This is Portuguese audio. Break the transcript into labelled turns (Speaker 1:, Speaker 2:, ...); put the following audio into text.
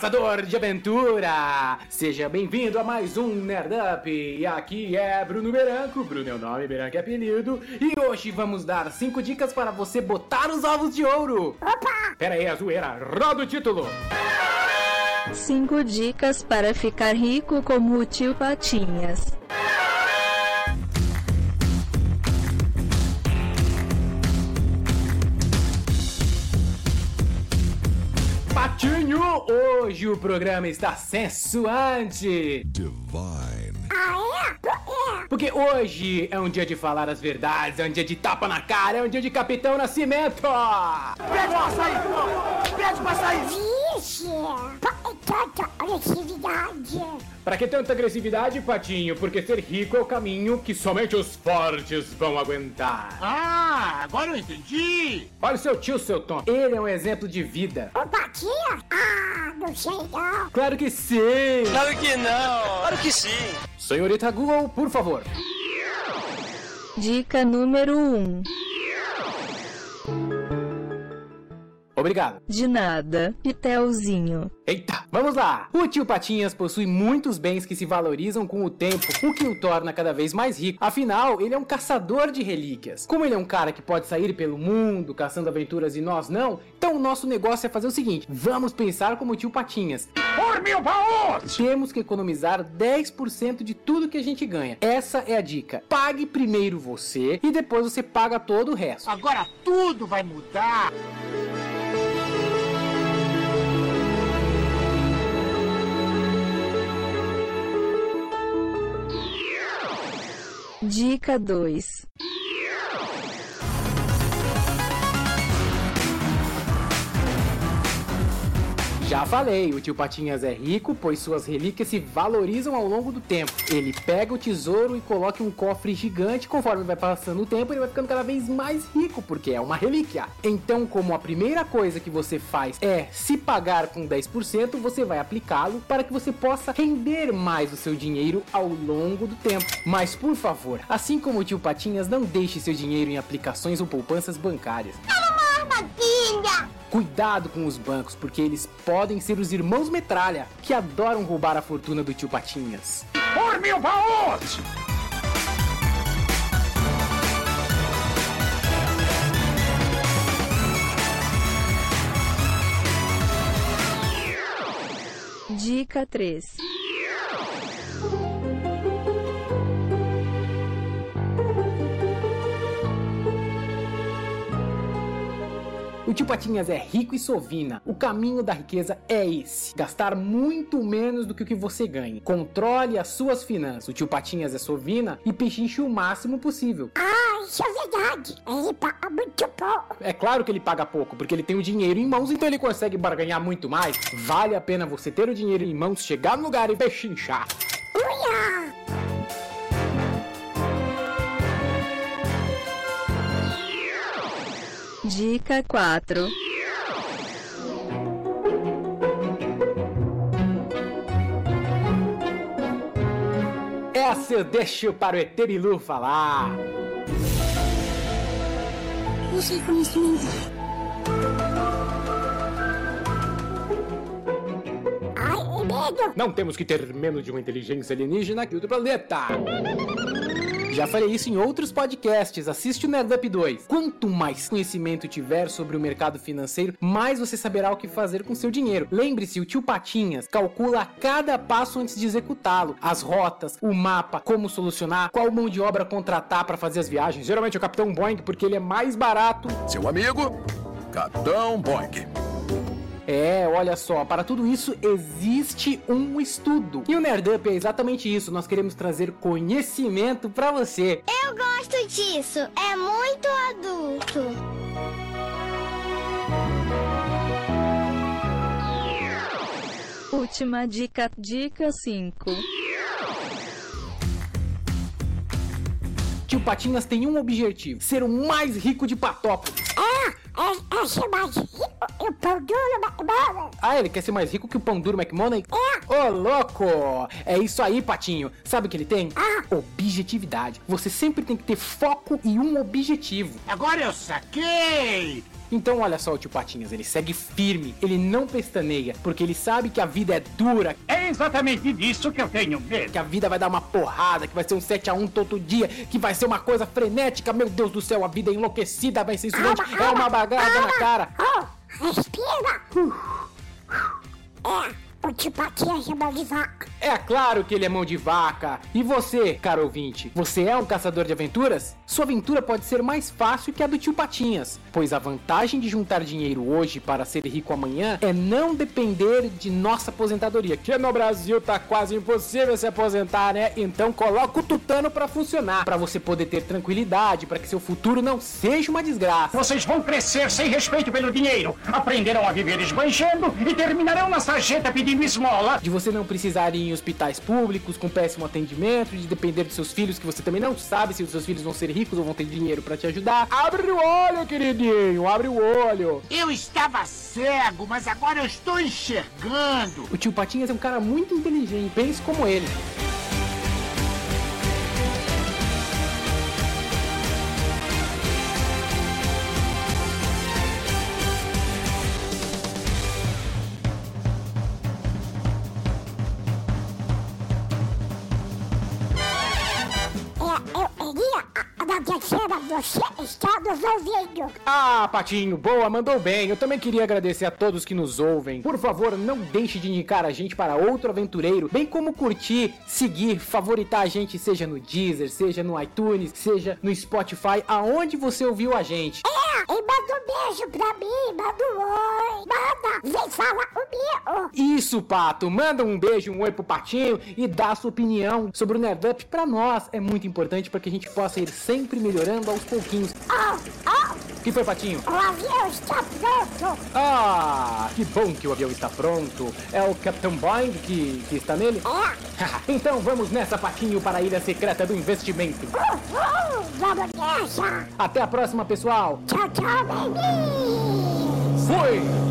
Speaker 1: caçador de aventura! Seja bem-vindo a mais um Nerd Up. E aqui é Bruno Beranco, Bruno é o nome, Beranco é apelido. E hoje vamos dar 5 dicas para você botar os ovos de ouro. Opa! Pera aí, a zoeira, roda o título!
Speaker 2: 5 dicas para ficar rico como o tio Patinhas.
Speaker 1: Hoje o programa está sensuante.
Speaker 3: Divine.
Speaker 1: Porque hoje é um dia de falar as verdades, é um dia de tapa na cara, é um dia de Capitão Nascimento.
Speaker 4: Pede pra sair! Pede pra sair!
Speaker 5: Vixe, por que tanta agressividade?
Speaker 1: Pra que tanta agressividade, Patinho? Porque ser rico é o caminho que somente os fortes vão aguentar.
Speaker 4: Ah, agora eu entendi!
Speaker 1: Olha o seu tio, seu Tom. Ele é um exemplo de vida.
Speaker 5: O Patinha? Ah, não sei não.
Speaker 1: Claro que sim!
Speaker 6: Claro que não! Claro que sim!
Speaker 1: Senhorita Google, por favor.
Speaker 2: Dica número 1. Um.
Speaker 1: Obrigado.
Speaker 2: De nada, Pitelzinho.
Speaker 1: Eita, vamos lá! O tio Patinhas possui muitos bens que se valorizam com o tempo, o que o torna cada vez mais rico. Afinal, ele é um caçador de relíquias. Como ele é um cara que pode sair pelo mundo caçando aventuras e nós não, então o nosso negócio é fazer o seguinte: vamos pensar como o tio Patinhas.
Speaker 4: Por mil baús!
Speaker 1: Temos que economizar 10% de tudo que a gente ganha. Essa é a dica. Pague primeiro você e depois você paga todo o resto.
Speaker 4: Agora tudo vai mudar!
Speaker 2: Dica 2.
Speaker 1: Já falei, o tio Patinhas é rico, pois suas relíquias se valorizam ao longo do tempo. Ele pega o tesouro e coloca um cofre gigante, conforme vai passando o tempo, ele vai ficando cada vez mais rico, porque é uma relíquia. Então, como a primeira coisa que você faz é se pagar com 10%, você vai aplicá-lo para que você possa render mais o seu dinheiro ao longo do tempo. Mas por favor, assim como o tio Patinhas, não deixe seu dinheiro em aplicações ou poupanças bancárias.
Speaker 5: Armadilha!
Speaker 1: Cuidado com os bancos, porque eles podem ser os irmãos metralha, que adoram roubar a fortuna do tio Patinhas.
Speaker 4: Por mil baús!
Speaker 2: Dica 3.
Speaker 1: O tio Patinhas é rico e sovina. O caminho da riqueza é esse: gastar muito menos do que o que você ganha. Controle as suas finanças. O tio Patinhas é sovina e pechinche o máximo possível.
Speaker 5: Ah, isso é verdade. Ele paga muito pouco.
Speaker 1: É claro que ele paga pouco, porque ele tem o dinheiro em mãos, então ele consegue barganhar muito mais. Vale a pena você ter o dinheiro em mãos, chegar no lugar e pechinchar.
Speaker 2: Dica 4.
Speaker 1: Essa eu deixo para o ET Bilu falar.
Speaker 5: É conhecimento. Ai, medo.
Speaker 1: Não temos que ter menos de uma inteligência alienígena aqui do planeta. Já falei isso em outros podcasts, assiste o Nerd Up 2. Quanto mais conhecimento tiver sobre o mercado financeiro, mais você saberá o que fazer com seu dinheiro. Lembre-se, o tio Patinhas calcula cada passo antes de executá-lo, as rotas, o mapa, como solucionar, qual mão de obra contratar para fazer as viagens. Geralmente é o Capitão Boeing, porque ele é mais barato.
Speaker 3: Seu amigo, Capitão Boink.
Speaker 1: É, olha só, para tudo isso existe um estudo. E o Nerd Up é exatamente isso. Nós queremos trazer conhecimento para você.
Speaker 5: Eu gosto disso. É muito adulto.
Speaker 2: Última dica, dica 5.
Speaker 1: Tio Patinhas tem um objetivo: ser o mais rico de Patópolis.
Speaker 5: Ah, é, é ser mais rico. Eu pão duro, McDonald's.
Speaker 1: Ah, ele quer ser mais rico que o pão duro McMoney?
Speaker 5: É.
Speaker 1: Ô, louco! É isso aí, Patinho. Sabe o que ele tem?
Speaker 5: Ah.
Speaker 1: Objetividade. Você sempre tem que ter foco e um objetivo.
Speaker 4: Agora eu saquei!
Speaker 1: Então olha só o tio Patinhas, ele segue firme, ele não pestaneia, porque ele sabe que a vida é dura,
Speaker 4: É exatamente disso que eu tenho medo.
Speaker 1: que a vida vai dar uma porrada, que vai ser um 7 a 1 todo dia, que vai ser uma coisa frenética, meu Deus do céu, a vida é enlouquecida, vai ser insulante, é uma bagada na cara.
Speaker 5: Oh, respira. É, o tio Patinhas é mão de vaca.
Speaker 1: É claro que ele é mão de vaca. E você, caro ouvinte, você é um caçador de aventuras? Sua aventura pode ser mais fácil que a do tio Patinhas, pois a vantagem de juntar dinheiro hoje para ser rico amanhã é não depender de nossa aposentadoria, que no Brasil tá quase impossível se aposentar, né? Então coloca o tutano para funcionar, para você poder ter tranquilidade, para que seu futuro não seja uma desgraça.
Speaker 4: Vocês vão crescer sem respeito pelo dinheiro, aprenderão a viver esbanjando e terminarão na sarjeta pedindo esmola.
Speaker 1: de você não precisar ir em hospitais públicos com péssimo atendimento, de depender dos seus filhos, que você também não sabe se os seus filhos vão ser ricos ou vão ter dinheiro pra te ajudar. Abre o olho, queridinho, abre o olho.
Speaker 7: Eu estava cego, mas agora eu estou enxergando.
Speaker 1: O tio Patinhas é um cara muito inteligente, pense como ele.
Speaker 5: Nos ouvindo.
Speaker 1: Ah, Patinho, boa, mandou bem. Eu também queria agradecer a todos que nos ouvem. Por favor, não deixe de indicar a gente para outro aventureiro, bem como curtir, seguir, favoritar a gente, seja no Deezer, seja no iTunes, seja no Spotify, aonde você ouviu a gente.
Speaker 5: É, e manda um beijo pra mim, manda um oi. Manda, vem falar comigo.
Speaker 1: Isso, Pato, manda um beijo, um oi pro Patinho e dá a sua opinião sobre o Nerd Up pra nós. É muito importante para que a gente possa ir sempre melhorando aos pouquinhos.
Speaker 5: Oh, oh,
Speaker 1: O que foi, Patinho?
Speaker 5: o avião está pronto.
Speaker 1: Ah, que bom que o avião está pronto. É o Capitão Boeing que, que está nele?
Speaker 5: É,
Speaker 1: então vamos nessa, Patinho, para a ilha secreta do investimento.
Speaker 5: vamos nessa.
Speaker 1: Até a próxima, pessoal.
Speaker 5: Tchau, tchau, baby.
Speaker 1: Fui!